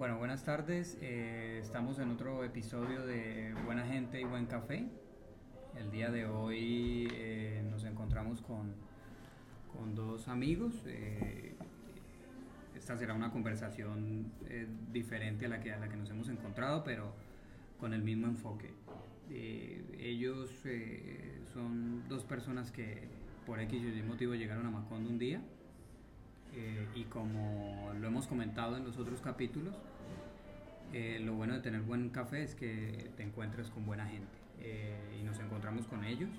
Bueno, buenas tardes. Eh, estamos en otro episodio de Buena Gente y Buen Café. El día de hoy eh, nos encontramos con, con dos amigos. Eh, esta será una conversación diferente a la, que, a la que nos hemos encontrado, pero con el mismo enfoque. ellos son dos personas que por X y Y motivo llegaron a Macondo un día. y como lo hemos comentado en los otros capítulos, eh, lo bueno de tener buen café es que te encuentres con buena gente eh, y nos encontramos con ellos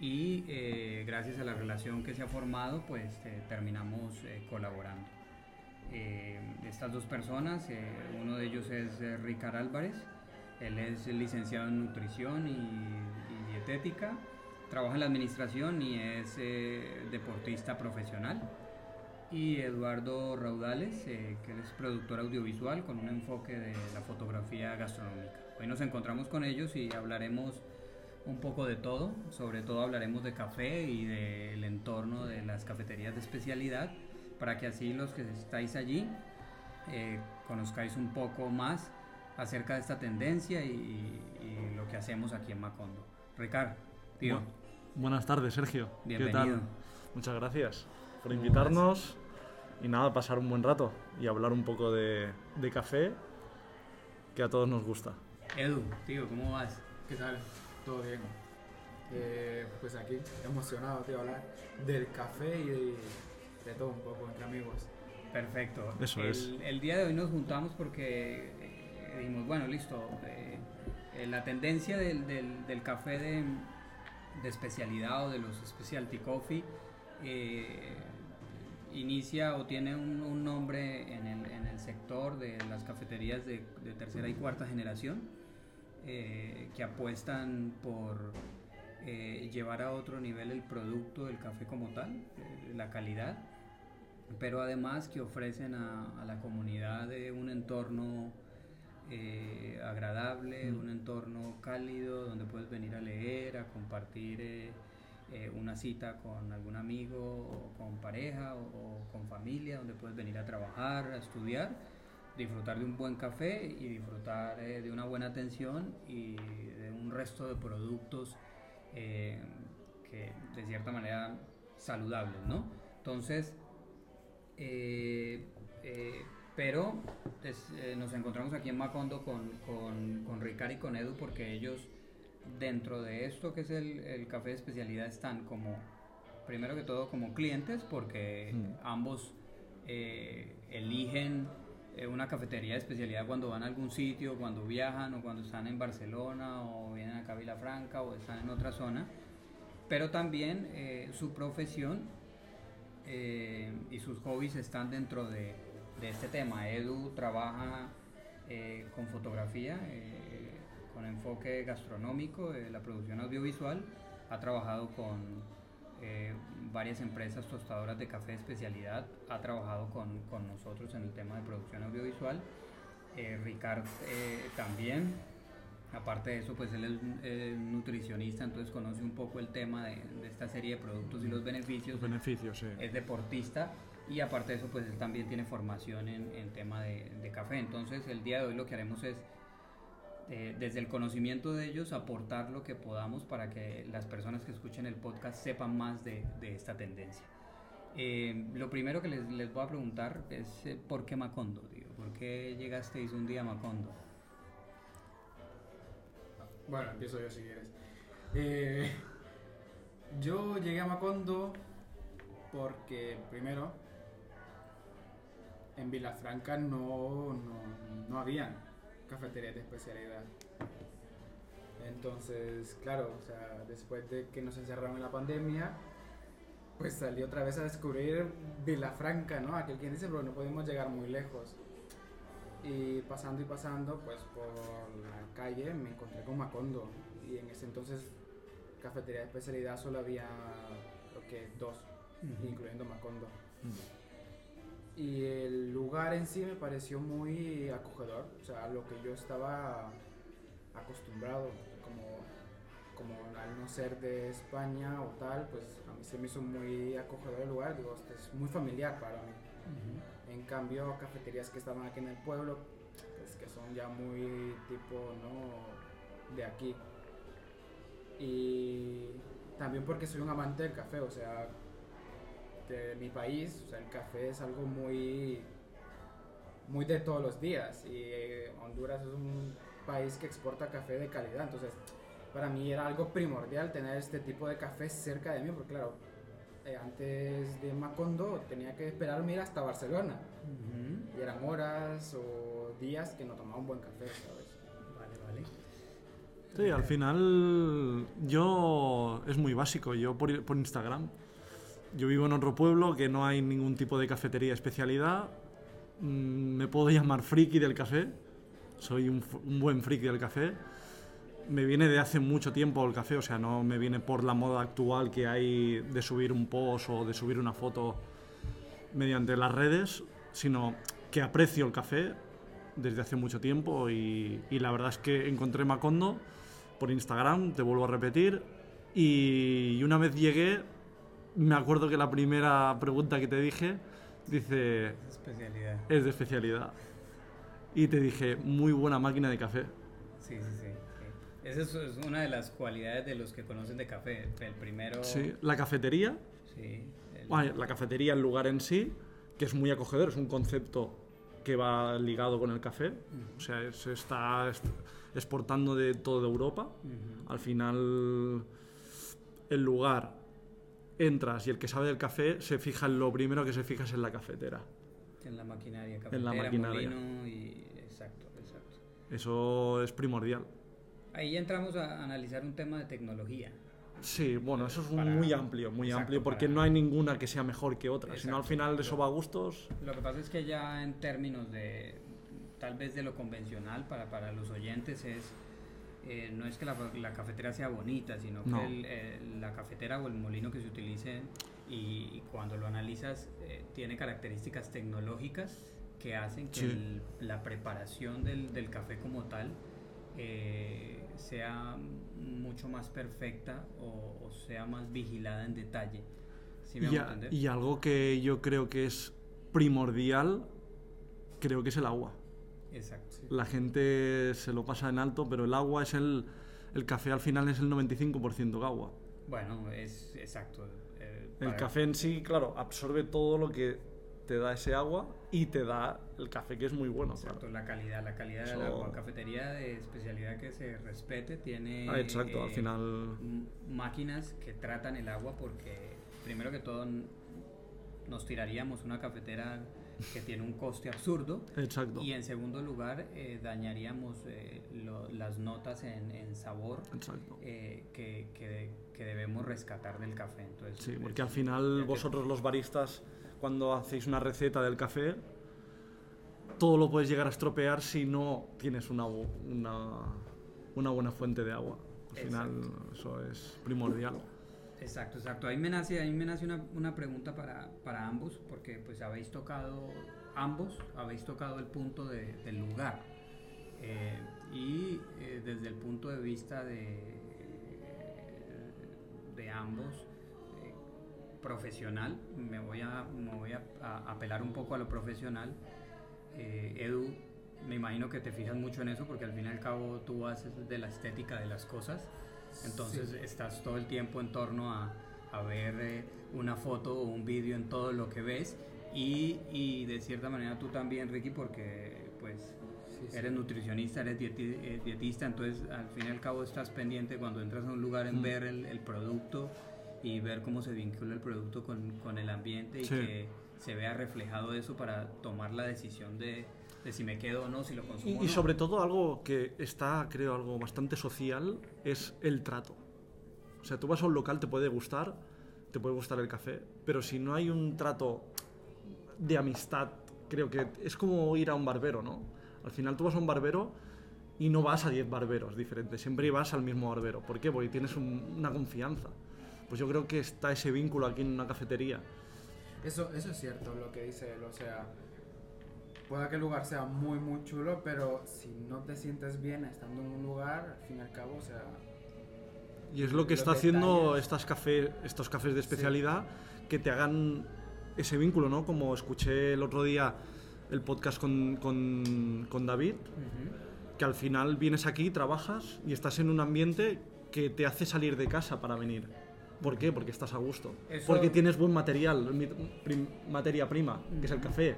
y eh, gracias a la relación que se ha formado pues terminamos colaborando. estas dos personas, uno de ellos es Ricardo Álvarez, él es licenciado en nutrición y, y dietética, trabaja en la administración y es deportista profesional y Eduardo Raudales, eh, que es productor audiovisual con un enfoque de la fotografía gastronómica. Hoy nos encontramos con ellos y hablaremos un poco de todo, sobre todo hablaremos de café y del entorno de las cafeterías de especialidad, para que así los que estáis allí eh, conozcáis un poco más acerca de esta tendencia y, lo que hacemos aquí en Macondo. Ricardo, tío. buenas tardes, Sergio. Bienvenido. Muchas gracias por invitarnos y nada, pasar un buen rato y hablar un poco de, de café que a todos nos gusta. Edu, tío, ¿cómo vas? ¿Qué tal? ¿Todo bien? Eh, pues aquí, emocionado, tío, hablar del café y de, todo un poco entre amigos. Perfecto. Eso el, es. El día de hoy nos juntamos porque eh, dijimos, bueno, listo, eh, la tendencia del, del, del café de, de, especialidad o de los specialty coffee inicia o tiene un, nombre en el, en el, sector de las cafeterías de, tercera y cuarta generación eh, que apuestan por eh, llevar a otro nivel el producto del café como tal, eh, la calidad, pero además que ofrecen a, a la comunidad un entorno agradable, mm. un entorno cálido donde puedes venir a leer, a compartir eh, una cita con algún amigo o con pareja o, con familia donde puedes venir a trabajar, a estudiar, disfrutar de un buen café y disfrutar eh, de una buena atención y de un resto de productos eh, que de cierta manera saludables, ¿no? Entonces, pero pues, nos encontramos aquí en Macondo con, con, con Ricard y con Edu porque ellos dentro de esto que es el, café de especialidad están como, primero que todo, como clientes, porque mm. ambos eh, eligen eh, una cafetería de especialidad cuando van a algún sitio, cuando viajan o cuando están en Barcelona o vienen a Vila Franca o están en otra zona, pero también eh, su profesión y sus hobbies están dentro de, de este tema. Edu trabaja con fotografía con enfoque gastronómico de la producción audiovisual. Ha trabajado con eh, varias empresas tostadoras de café de especialidad, ha trabajado con, con nosotros en el tema de producción audiovisual. Eh, Ricard eh, también, aparte de eso, pues él es nutricionista, entonces conoce un poco el tema de, de, esta serie de productos y los beneficios. beneficios, sí. Es deportista y aparte de eso, pues él también tiene formación en, en tema de, de café. Entonces, el día de hoy lo que haremos es eh, desde el conocimiento de ellos aportar lo que podamos para que las personas que escuchen el podcast sepan más de, esta tendencia. Eh, lo primero que les, voy a preguntar es eh, ¿por qué Macondo? ¿Por qué llegasteis un día a Macondo? Bueno, empiezo yo si quieres. yo llegué a Macondo porque primero en Vilafranca no, no, no habían cafeterías de especialidad. Entonces, claro, o sea, después de que nos encerraron en la pandemia, pues salí otra vez a descubrir Vilafranca, ¿no? Aquel quien dice, pero no podemos llegar muy lejos. Y pasando y pasando, pues por la calle me encontré con Macondo. Y en ese entonces, cafetería de especialidad solo había, creo que dos, incluyendo Macondo y el lugar en sí me pareció muy acogedor, o sea, lo que yo estaba acostumbrado, como, como al no ser de España o tal, pues a mí se me hizo muy acogedor el lugar, digo, es muy familiar para mí. En cambio, cafeterías que estaban aquí en el pueblo, pues que son ya muy tipo, ¿no? De aquí. Y también porque soy un amante del café, o sea, que mi país, o sea, el café es algo muy, muy de todos los días. Y eh, Honduras es un país que exporta café de calidad, entonces para mí era algo primordial tener este tipo de café cerca de mí, porque claro, eh, antes de Macondo tenía que esperarme ir hasta Barcelona. Y eran horas o días que no tomaba un buen café, ¿sabes? Vale, vale. Sí, al final yo es muy básico, yo por, por Instagram. Yo vivo en otro pueblo que no hay ningún tipo de cafetería especialidad. Mm, Me puedo llamar friki del café. Soy un, buen friki del café. Me viene de hace mucho tiempo el café, o sea, no me viene por la moda actual que hay de subir un post o de subir una foto mediante las redes, sino que aprecio el café desde hace mucho tiempo y, la verdad es que encontré Macondo por Instagram, te vuelvo a repetir, y una vez llegué, me acuerdo que la primera pregunta que te dije, dice, Especialidad. es de especialidad. Y te dije, muy buena máquina de café. Sí, sí, sí. sí. Esa es, es una de las cualidades de los que conocen de café. El primero. Sí, la cafetería, Sí. el- bueno, la cafetería, el lugar en sí, que es muy acogedor, es un concepto que va ligado con el café, o sea, se está est- exportando de toda Europa. Al final, el lugar, entras y el que sabe del café se fija en lo primero que se fija es en la cafetera. En la maquinaria, En cafetera, la maquinaria. molino y... Exacto, exacto. Eso es primordial. Ahí ya entramos a analizar un tema de tecnología. Sí, bueno, eso es Para- muy amplio, muy exacto, amplio, porque para- no hay ninguna que sea mejor que otra. Si no, al Exacto. final eso va a gustos. Lo que pasa es que ya en términos de, tal vez de lo convencional para, para los oyentes es, eh, no es que la, la cafetera sea bonita, sino No. que el, eh, la cafetera o el molino que se utilice y, y cuando lo analizas eh, tiene características tecnológicas que hacen que Sí. el- la preparación del, del café como tal eh, sea mucho más perfecta o, o sea más vigilada en detalle. ¿Sí me y, a- y algo que yo creo que es primordial, creo que es el agua. Exacto. La gente se lo pasa en alto, pero el agua es el... El café al final es el 95% agua. Bueno, es exacto. eh, El para- café en sí, claro, absorbe todo lo que te da ese agua y te da el café que es muy bueno. Exacto, claro. la calidad, la calidad del Eso- agua. Cafetería de especialidad que se respete tiene. Ah, exacto, al eh, final... m- Máquinas que tratan el agua porque, primero que todo, nos tiraríamos una cafetera que tiene un coste absurdo. Exacto. Y en segundo lugar, eh, dañaríamos eh, lo- las notas en, en sabor eh, que, que- que debemos rescatar del café. Entonces, Sí, es- porque al final vosotros los baristas, cuando hacéis una receta del café, todo lo puedes llegar a estropear si no tienes una, una buena fuente de agua. Al final eso es primordial. Exacto, exacto. Ahí me nace, ahí me nace una, una pregunta para, para ambos, porque pues habéis tocado, ambos habéis tocado el punto de- del lugar. Eh, y eh, desde el punto de vista de, de ambos, eh, profesional, me voy, a, me voy a, a apelar un poco a lo profesional. Edu, me imagino que te fijas mucho en eso, porque al fin y al cabo tú haces de la estética de las cosas. Entonces Sí. estás todo el tiempo en torno a, a ver eh, una foto o un vídeo en todo lo que ves y, y de cierta manera tú también, Ricky, porque pues Sí, sí. eres nutricionista, eres dieti- eh, dietista, entonces al fin y al cabo estás pendiente cuando entras a un lugar en Mm. ver el, el producto y ver cómo se vincula el producto con, con el ambiente y que se vea reflejado eso para tomar la decisión de, de si me quedo o no, si lo consumo Y, o y no. sobre todo algo que está, creo, algo bastante social, es el trato. O sea, tú vas a un local, te puede gustar, te puede gustar el café, pero si no hay un trato de amistad, creo que es como ir a un barbero, ¿no? Al final tú vas a un barbero y no vas a 10 barberos diferentes, siempre vas al mismo barbero. ¿Por qué? Porque tienes un- una confianza. Pues yo creo que está ese vínculo aquí en una cafetería. Eso, eso es cierto lo que dice él, o sea, puede que el lugar sea muy, muy chulo, pero si no te sientes bien estando en un lugar, al fin y al cabo, o sea, Y es lo que está haciendo estas café, estos cafés de especialidad que te hagan ese vínculo, ¿no? Como escuché el otro día el podcast con, con, con David, Ujú. que al final vienes aquí, trabajas y estás en un ambiente que te hace salir de casa para venir. ¿Por qué? Porque estás a gusto. Eso- Porque tienes buen material, materia prima, que es el café.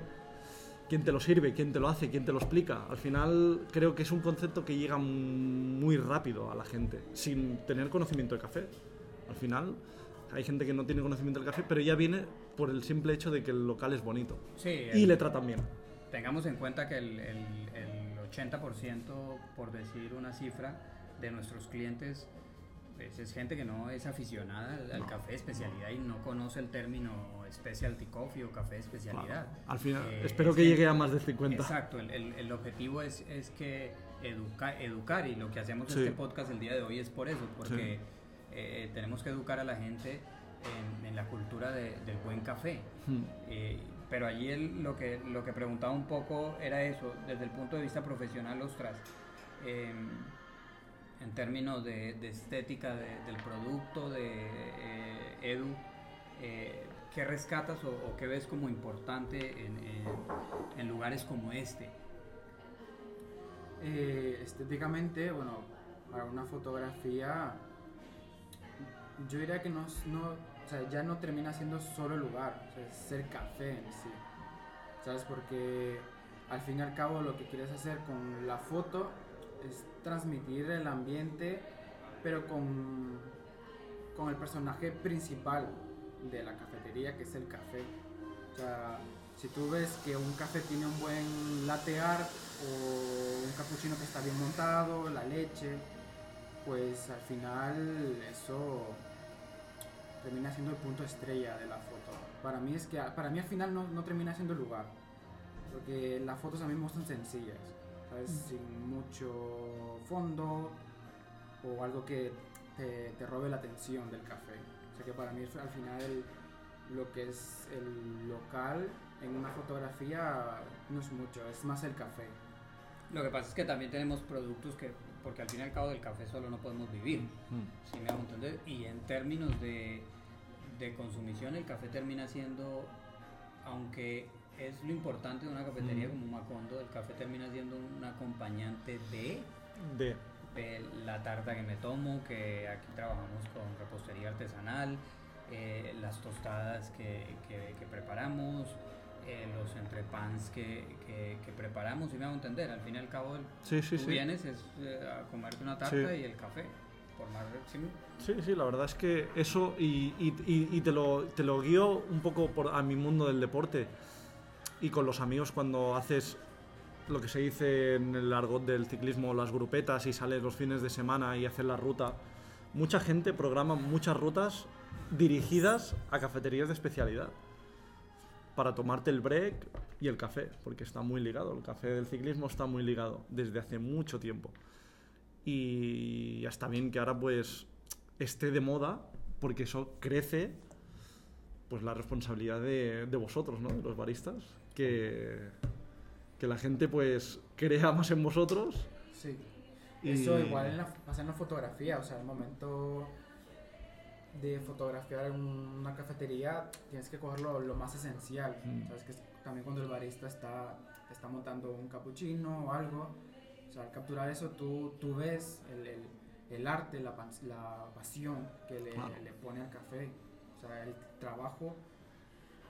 ¿Quién te lo sirve? ¿Quién te lo hace? ¿Quién te lo explica? Al final creo que es un concepto que llega muy rápido a la gente, sin tener conocimiento de café. Al final hay gente que no tiene conocimiento del café, pero ya viene por el simple hecho de que el local es bonito. Sí, Y el- le tratan bien. Tengamos en cuenta que el, el, el 80%, por decir una cifra, de nuestros clientes pues, es gente que no es aficionada al, al café de especialidad y no conoce el término specialty coffee o café de especialidad. Al final, Eh, espero es que llegue a más de 50. Exacto, el, el- el objetivo es, es que educa, educar y lo que hacemos Sí. este podcast el día de hoy es por eso, porque eh, tenemos que educar a la gente en, en la cultura de- del buen café. Hmm. Eh, pero allí él lo que, lo que preguntaba un poco era eso, desde el punto de vista profesional, ostras, eh, en términos de, de estética de- del producto de eh, Edu, eh, ¿qué rescatas o, qué ves como importante en, lugares como este? Eh, estéticamente, bueno, para una fotografía, yo diría que no, no, o sea, ya no termina siendo solo el lugar, es ser café en sí. ¿Sabes? Porque al fin y al cabo lo que quieres hacer con la foto es transmitir el ambiente, pero con, con el personaje principal de la cafetería, que es el café. O sea, si tú ves que un café tiene un buen latte art o un cappuccino que está bien montado, la leche, pues al final eso termina siendo el punto estrella de la foto. Para mí es que para mí al final no, no termina siendo el lugar, porque las fotos a mí me gustan sencillas, ¿sabes? sin mucho fondo o algo que te, te robe la atención del café. O sea que para mí al final el- lo que es el local en una fotografía no es mucho, es más el café. Lo que pasa es que también tenemos productos que, porque al fin y al cabo del café solo no podemos vivir. Hmm. Si me hago entender. Y en términos de, de consumición, el café termina siendo, aunque es lo importante de una cafetería Mm. como Macondo, el café termina siendo un acompañante de, De, de la tarta que me tomo, que aquí trabajamos con repostería artesanal, eh, las tostadas que, que- que preparamos. eh, los entrepans que, que, que preparamos, si me hago entender, al fin y al cabo el, sí, sí, tú sí. vienes es, eh, a comerte una tarta y el café, por más. Sí, sí, la verdad es que eso, y, y- y- y te, lo, te lo guío un poco por, a mi mundo del deporte y con los amigos cuando haces lo que se dice en el argot del ciclismo, las grupetas y sales los fines de semana y haces la ruta. Mucha gente programa muchas rutas dirigidas a cafeterías de especialidad para tomarte el break y el café, porque está muy ligado, el café del ciclismo está muy ligado desde hace mucho tiempo. Y ya está bien que ahora pues esté de moda, porque eso crece pues la responsabilidad de, de vosotros, ¿no? De los baristas, que, que la gente pues crea más en vosotros. Sí. Y- Eso igual en la, pasa en la fotografía, o sea, el momento de fotografiar en una cafetería tienes que coger lo, lo más esencial. Mm. Sabes que es- también cuando el barista está, está montando un cappuccino o algo, o sea, al capturar eso tú, tú ves el, el- el arte, la, la pasión que le, le pone al café, o sea, el trabajo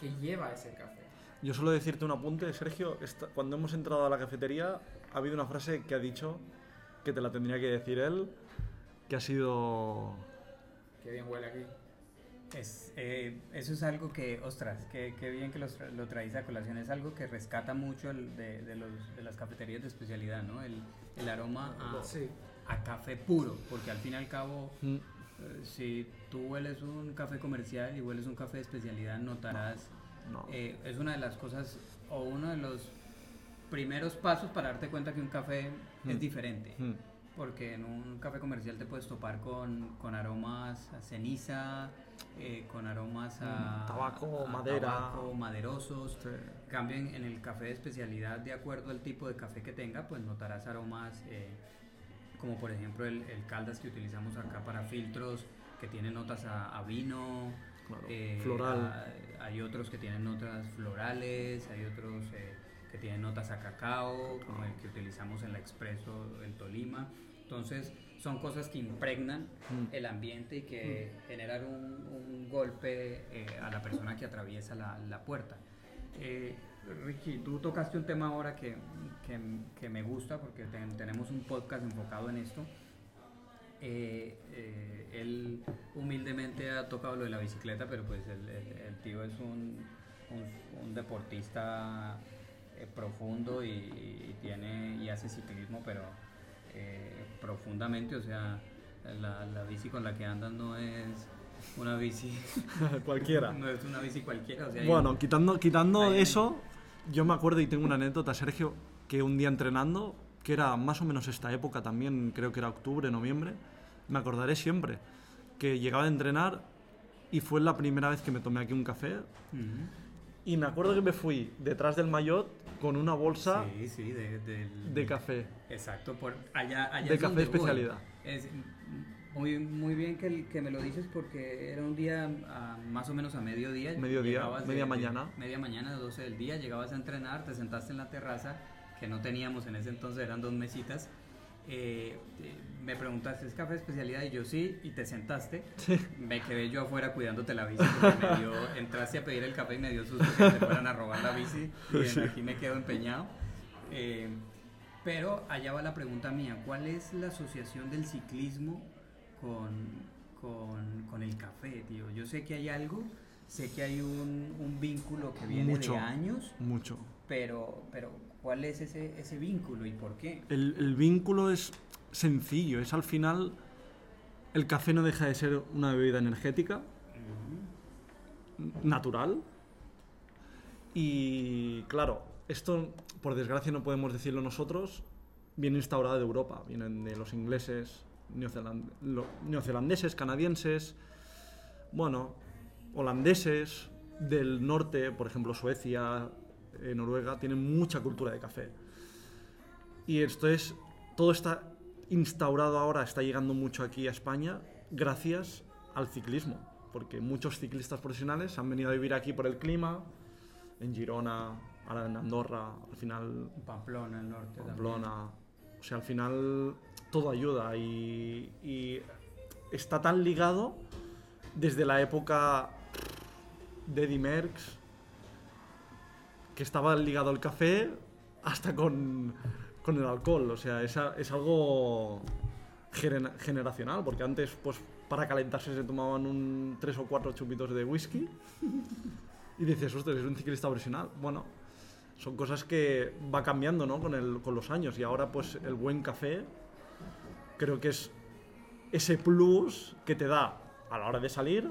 que lleva ese café. Yo suelo decirte un apunte, Sergio, esta- cuando hemos entrado a la cafetería ha habido una frase que ha dicho, que te la tendría que decir él, que ha sido... Qué bien huele aquí. Es, eh, eso es algo que, ostras, qué, qué bien que los lo traéis a colación. Es algo que rescata mucho el de, de los- de las cafeterías de especialidad, ¿no? El, el aroma a, Sí. a café puro, porque al fin y al cabo, Mm, eh, si tú hueles un café comercial y hueles un café de especialidad, notarás, no. eh, es una de las cosas o uno de los primeros pasos para darte cuenta que un café es Mm. diferente. Mm, Porque en un café comercial te puedes topar con, con aromas a ceniza, eh, con aromas a Mm, tabaco, a madera. tabaco, maderosos. sí. En cambio, en, en el café de especialidad, de acuerdo al tipo de café que tenga, pues notarás aromas eh, como por ejemplo el, el caldas que utilizamos acá para filtros, que tiene notas a, a vino, Claro, Eh, floral. ha- hay otros que tienen notas florales, hay otros eh, que tienen notas a cacao, como el que utilizamos en la Expreso, el Tolima. Entonces, son cosas que impregnan Mm. el ambiente y que generan un, un golpe eh, a la persona que atraviesa la, la puerta. Eh, Ricky, tú tocaste un tema ahora que, que, que me gusta porque ten- tenemos un podcast enfocado en esto. Eh, eh, él humildemente ha tocado lo de la bicicleta, pero pues el, el- el tío es un, un- un deportista eh, profundo y, y tiene y hace ciclismo, pero eh, profundamente, o sea, la, la bici con la que andan no es una bici, Cualquiera. no es una bici cualquiera. O sea, hay Bueno, quitando, quitando Ahí- eso, yo me acuerdo y tengo una anécdota, Sergio, que un día entrenando, que era más o menos esta época también, creo que era octubre, noviembre, me acordaré siempre, que llegaba a entrenar y fue la primera vez que me tomé aquí un café Ujú. y me acuerdo que me fui detrás del maillot con una bolsa Sí, sí, de, del- de café. Exacto, por allá, allá De es café voy. especialidad. Es muy, muy bien que, que me lo dices porque era un día a- más o menos a mediodía. Mediodía, media mañana. media mañana, 12 del día, llegabas a entrenar, te sentaste en la terraza, que no teníamos en ese entonces, eran dos mesitas. eh, me preguntaste, ¿es café especialidad? Y yo sí, y te sentaste. Me quedé yo afuera cuidándote la bici porque me dio, entraste a pedir el café y me dio susto que te fueran a robar la bici. Y aquí me quedo empeñado. Eh, pero allá va la pregunta mía, ¿cuál es la asociación del ciclismo con, con, con el café, tío? Yo sé que hay algo, sé que hay un, un vínculo que viene Mucho. de años, Mucho. pero, pero ¿cuál es ese, ese vínculo y por qué? El, el vínculo es sencillo, es al final, el café no deja de ser una bebida energética, natural. Y claro, esto por desgracia no podemos decirlo nosotros, viene instaurado de Europa, vienen de los ingleses, neozeland- lo- neozelandeses, canadienses, bueno, holandeses, del norte, por ejemplo Suecia, eh, Noruega, tienen mucha cultura de café. Y esto es, todo está instaurado ahora, está llegando mucho aquí a España gracias al ciclismo, porque muchos ciclistas profesionales han venido a vivir aquí por el clima, en Girona, ahora en Andorra, al final Pamplona, el norte. también. Pamplona, o sea, al final todo ayuda y, y está tan ligado desde la época de Eddie Merckx, que estaba ligado al café hasta con, con el alcohol. O sea, es, es algo generacional, porque antes, pues, para calentarse se tomaban un tres o cuatro chupitos de whisky y dices, ostras, es un ciclista profesional. Bueno, son cosas que va cambiando, ¿no? Con, el, con los años y ahora, pues, el buen café creo que es ese plus que te da a la hora de salir,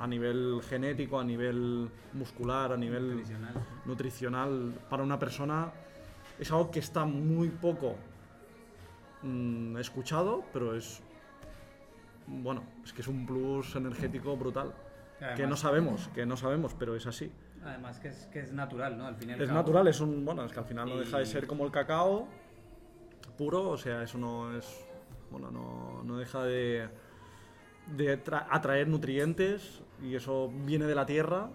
a nivel genético, a nivel muscular, a nivel Nutricional. nutricional para una persona es algo que está muy poco mm, escuchado, pero es bueno, es que es un plus energético brutal. que no Además- sabemos, que no sabemos, pero es así. Además que es, que es natural, ¿no? Al fin y al Es cabo. natural, es un bueno, es que al final no deja de ser como el cacao puro, o sea, eso no es bueno, no, no deja de de tra- atraer nutrientes y eso viene de la tierra,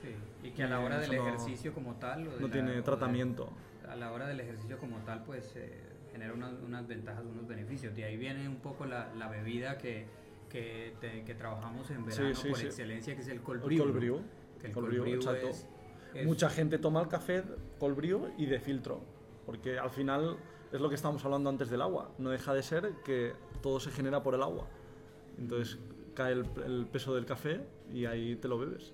Sí, y que a la hora del no- ejercicio como tal... o de no la- tiene de- tratamiento. a la hora del ejercicio como tal, pues eh, genera unas, unas ventajas, unos beneficios. De ahí viene un poco la, la bebida que, que, te- que trabajamos en Sí, verano sí, por sí. excelencia, que es el cold El cold ¿no? el brew, brew exacto. es, es- Mucha gente toma el café cold brew y de filtro, porque al final es lo que estábamos hablando antes del agua. No deja de ser que todo se genera por el agua. Entonces cae el, el peso del café y ahí te lo bebes.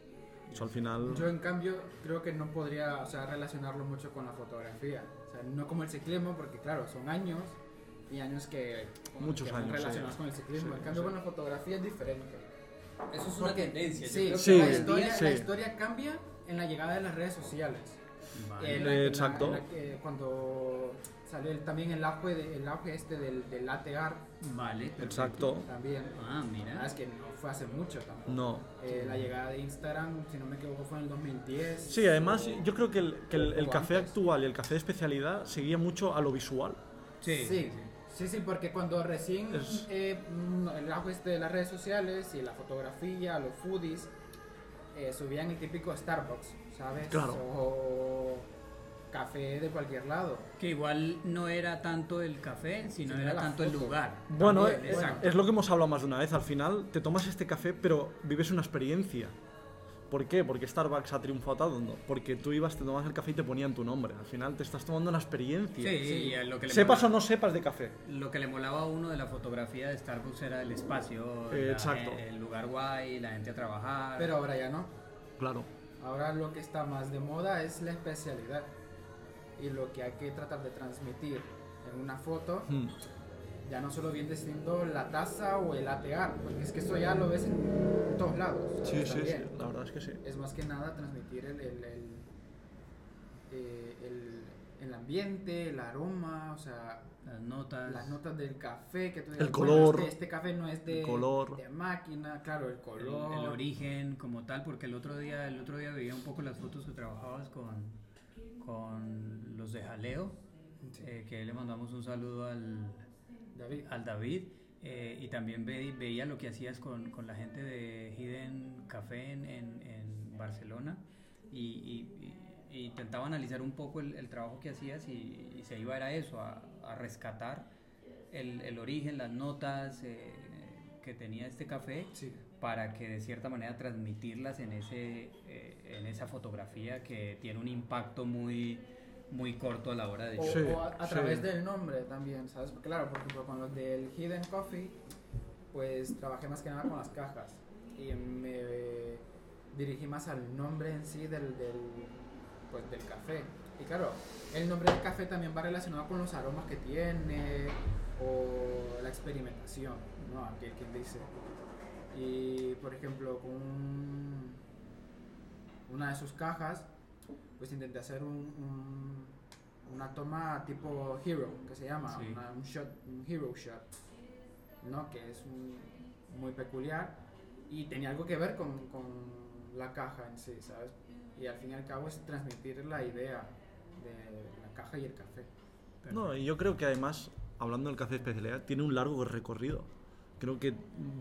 Eso al final... Yo en cambio creo que no podría o sea, relacionarlo mucho con la fotografía. O sea, no como el ciclismo, porque claro, son años y años que, Muchos que años, relacionados sí. con el ciclismo. Sí, en cambio sí. con la fotografía es diferente. Eso es una Porque- tendencia. yo Sí, creo que Sí, la, historia, la historia cambia en la llegada de las redes sociales. Vale. En la- en la- Exacto. en la que cuando salió el- también el auge, de- el auge este del, del latte art Vale, perfecto. Exacto. también. Ah, Ah, mira. es que no fue hace mucho tampoco. No. Eh, la llegada de Instagram, si no me equivoco, fue en el 2010. Sí, además o- yo creo que el, que el- el café antes. actual y el café de especialidad seguía mucho a lo visual. Sí, Sí, sí. Sí, sí, porque cuando recién Es- eh, mm, el auge este de las redes sociales y la fotografía, los foodies, eh, subían el típico Starbucks, ¿sabes? Claro. O café de cualquier lado. Que igual no era tanto el café, sino Sino era tanto el lugar. Bueno, También, es, exacto. es lo que hemos hablado más de una vez. Al final te tomas este café, pero vives una experiencia. ¿Por qué? Porque Starbucks ha triunfado. ¿no? Porque tú ibas, te tomabas el café y te ponían tu nombre. Al final te estás tomando una experiencia. Sí, y lo que, le Sepas o no sepas de café. lo que le molaba a uno de la fotografía de Starbucks era el espacio, Eh, la- exacto. el lugar guay, la gente a trabajar. Pero ahora ya no. Claro. Ahora lo que está más de moda es la especialidad. Y lo que hay que tratar de transmitir en una foto Hmm. ya no solo viene siendo la taza o el latte art, porque es que eso ya lo ves en todos lados. Sí, sí, sí. La verdad es que sí. Es más que nada transmitir el, el, el, eh, el- el ambiente, el aroma, o sea, las notas. las notas del café, que tú El color, "Bueno, este, este café no es de, el color. de máquina, claro, el color. el origen como tal, porque el otro día, el otro día veía un poco las fotos que trabajabas con, con los de Jaleo, Sí. eh, que le mandamos un saludo al, David. al David. eh, y también ve- veía lo que hacías con, con la gente de Hidden Café en, en- en Barcelona y- y intentaba analizar un poco el, el trabajo que hacías y, y se iba era eso, a, a rescatar el, el origen, las notas eh, que tenía este café Sí. para que de cierta manera transmitirlas en, ese, eh, en esa fotografía que tiene un impacto muy, muy corto a la hora de O, Sí, o a, a sí. través del nombre también, ¿sabes? Claro, por ejemplo, con los del Hidden Coffee, pues trabajé más que nada con las cajas y me dirigí más al nombre en sí del, del, pues, del café. Y claro, el nombre del café también va relacionado con los aromas que tiene o la experimentación, ¿no? Aquel quien dice. Y por ejemplo, con un- una de sus cajas, pues intenté hacer un, un- una toma tipo hero, que se llama, Sí. una- un shot, un hero shot, ¿no? Que es muy peculiar y tenía algo que ver con, con la caja en sí, ¿sabes? Y al fin y al cabo es transmitir la idea de la caja y el café. No, y yo creo que además, hablando del café de especialidad, tiene un largo recorrido. Creo que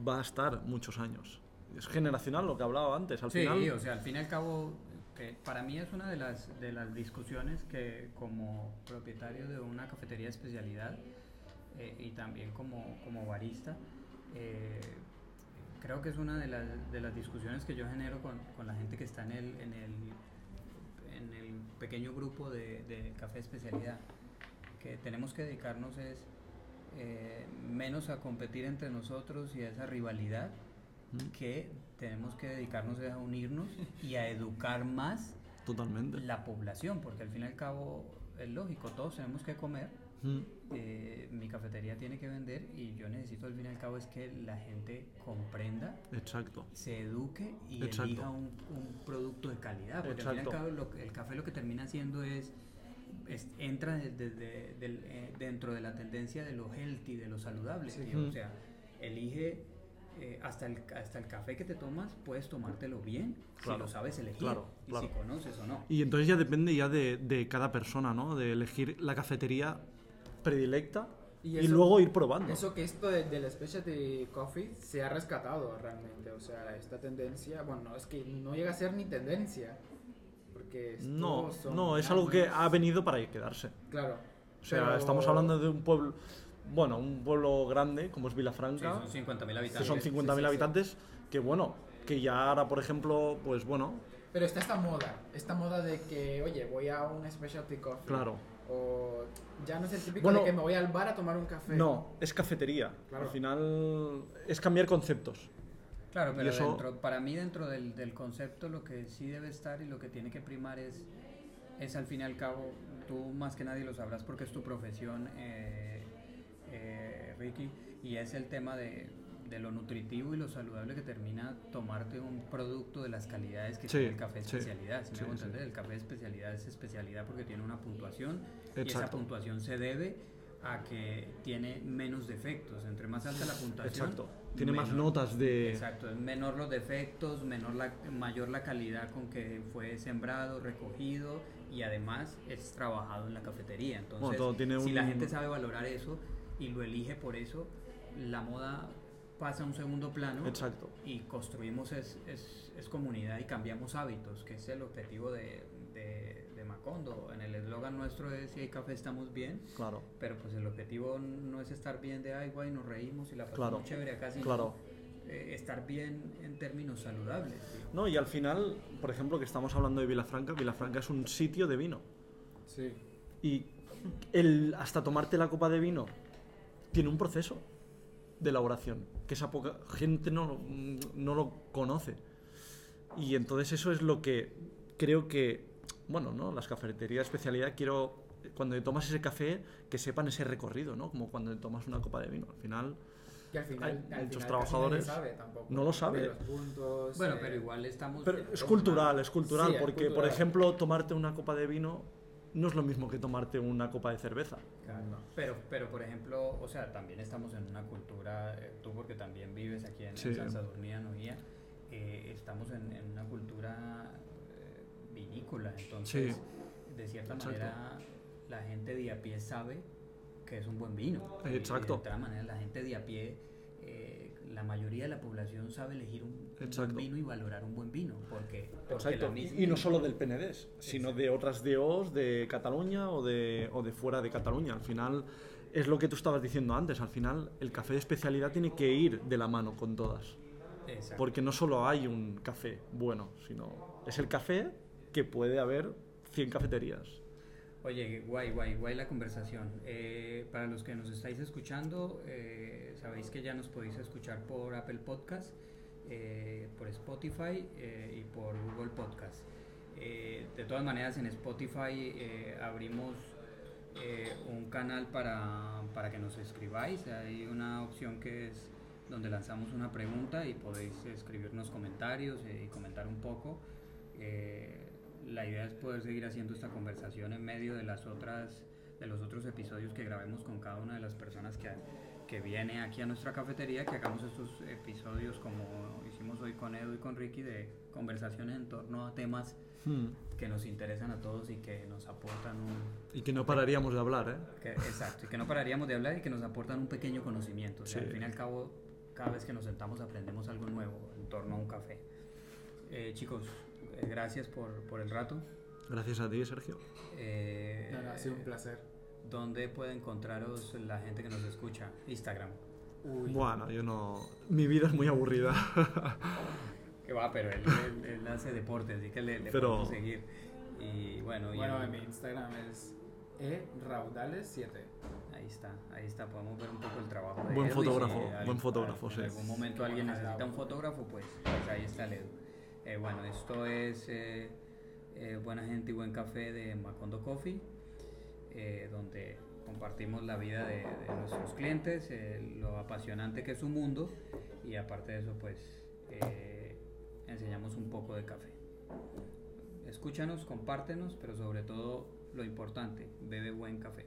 va a estar muchos años. Es generacional lo que hablaba antes. Al Sí, final, o sea, al fin y al cabo, que para mí es una de las, de las discusiones que como propietario de una cafetería de especialidad eh, y también como, como barista, eh, creo que es una de las, de las discusiones que yo genero con, con la gente que está en el, en el, en el pequeño grupo de, de café de especialidad. Que tenemos que dedicarnos es eh, menos a competir entre nosotros y a esa rivalidad Mm, que tenemos que dedicarnos es a unirnos y a educar más Totalmente. la población, porque al fin y al cabo es lógico, todos tenemos que comer, Mm, eh, mi cafetería tiene que vender y yo necesito al fin y al cabo es que la gente comprenda, Exacto. se eduque y Exacto. elija un, un producto de calidad, porque al fin y al cabo lo el café lo que termina haciendo es, es- entra de- de- eh, dentro de la tendencia de lo healthy, de lo saludable, Sí. o sea, elige eh, hasta, el, hasta el café que te tomas, puedes tomártelo bien, Claro, si lo sabes elegir, claro, y claro. si conoces o no. Y entonces ya depende ya de, de cada persona, ¿no? De elegir la cafetería predilecta y, eso- luego ir probando. Eso que esto de- del specialty coffee se ha rescatado realmente, o sea, esta tendencia, bueno, es que no llega a ser ni tendencia, porque No, son no, es algo que ha venido para quedarse. Claro. O sea, pero- estamos hablando de un pueblo, bueno, un pueblo grande como es Sí, Vilafranca, son 50.000 que habitantes. son 50.000 sí, sí. habitantes, que bueno, que ya ahora, por ejemplo, pues bueno, Pero está esta moda, esta moda de que, oye, voy a un specialty coffee. claro. O ya no es el típico Bueno, de que me voy al bar a tomar un café. No, es cafetería. Claro. Al final es cambiar conceptos. Claro, pero eso- dentro, para mí dentro del, del concepto lo que sí debe estar y lo que tiene que primar es, es al fin y al cabo, tú más que nadie lo sabrás porque es tu profesión, eh, Ricky, y es el tema de, de lo nutritivo y lo saludable que termina tomarte un producto de las calidades que Sí, tiene el café de sí, especialidad. Si me sí, entender, el café de especialidad es especialidad porque tiene una puntuación y esa Exacto. puntuación se debe a que tiene menos defectos. Entre más alta la puntuación, Exacto. Tiene más menor- notas de... Exacto, es menor los defectos, menor la, mayor la calidad con que fue sembrado, recogido y además es trabajado en la cafetería. Entonces, Bueno, tiene si la un- gente sabe valorar eso, y lo elige por eso, la moda pasa a un segundo plano Exacto. y construimos es, es, es comunidad y cambiamos hábitos, que es el objetivo de, de, de Macondo. En el eslogan nuestro es si hay café estamos bien, Claro. pero pues el objetivo no es estar bien de ay guay, nos reímos y la pasamos Claro, chévere acá, sino claro. eh, estar bien en términos saludables. No, y al final, por ejemplo, que estamos hablando de Vilafranca, Vilafranca es un sitio de vino. Sí. Y el, hasta tomarte la copa de vino tiene un proceso de elaboración que esa poca gente no, no lo conoce. Y entonces eso es lo que creo que, bueno, ¿no? las cafeterías de especialidad quiero, cuando te tomas ese café, que sepan ese recorrido, ¿no? Como cuando te tomas una copa de vino. Al final, Que al final, Hay al muchos final trabajadores sabe tampoco. no lo sabe. Puntos, Bueno, eh, pero igual estamos... pero eh, es cultural, es cultural, Sí, es porque, por ejemplo, tomarte una copa de vino no es lo mismo que tomarte una copa de cerveza. Claro, Pero, pero, por ejemplo, o sea, también estamos en una cultura, eh, tú porque también vives aquí en, en Sí. San Sadurní, Anoía, eh, estamos en, en una cultura eh, vinícola, entonces, de cierta Exacto. manera, la gente de a pie sabe que es un buen vino. Y Exacto. de otra manera, la gente de a pie, la mayoría de la población sabe elegir un, un buen Exacto. vino y valorar un buen vino, porque, porque Exacto. misma- Y, no solo del Penedés, sino de otras DOs de Cataluña o de, o de fuera de Cataluña. Al final, es lo que tú estabas diciendo antes, al final el café de especialidad tiene que ir de la mano con todas. Exacto. Porque no solo hay un café bueno, sino es el café que puede haber 100 cafeterías. Oye, guay, guay, guay la conversación. Eh, para los que nos estáis escuchando, eh, sabéis que ya nos podéis escuchar por Apple Podcast, eh, por Spotify y por Google Podcast. De todas maneras, en Spotify abrimos un canal para, para que nos escribáis. Hay una opción que es donde lanzamos una pregunta y podéis escribirnos comentarios y comentar un poco. La idea es poder seguir haciendo esta conversación en medio de las otras de los otros episodios que grabemos con cada una de las personas que, que viene aquí a nuestra cafetería, que hagamos estos episodios como hicimos hoy con Edu y con Ricky de conversaciones en torno a temas Hmm. que nos interesan a todos y que nos aportan un Y que no pararíamos de hablar, ¿eh? que- exacto, y que no pararíamos de hablar y que nos aportan un pequeño conocimiento. O sea, Sí. al fin y al cabo, cada vez que nos sentamos aprendemos algo nuevo en torno a un café. Eh, chicos, gracias por, por el rato. Gracias a ti, Sergio. Eh, No, no, ha sido un placer. ¿Dónde puede encontraros la gente que nos escucha? Instagram. Uy. Bueno, yo no... Mi vida es muy aburrida. Que va, pero él, él- él hace deporte, así que le, le Pero- podemos seguir. Y bueno, y Bueno, en- en mi Instagram es eraudales7. ahí está, ahí está, podemos ver un poco el trabajo de Buen Edu y si fotógrafo, al- buen fotógrafo, en sí. algún momento alguien necesita un fotógrafo, pues, pues ahí está el Edu. Eh, bueno, esto es eh, eh, Buena Gente y Buen Café de Macondo Coffee, donde compartimos la vida de, de nuestros clientes, lo apasionante que es su mundo y aparte de eso, pues enseñamos un poco de café. Escúchanos, compártenos, pero sobre todo lo importante, bebe buen café.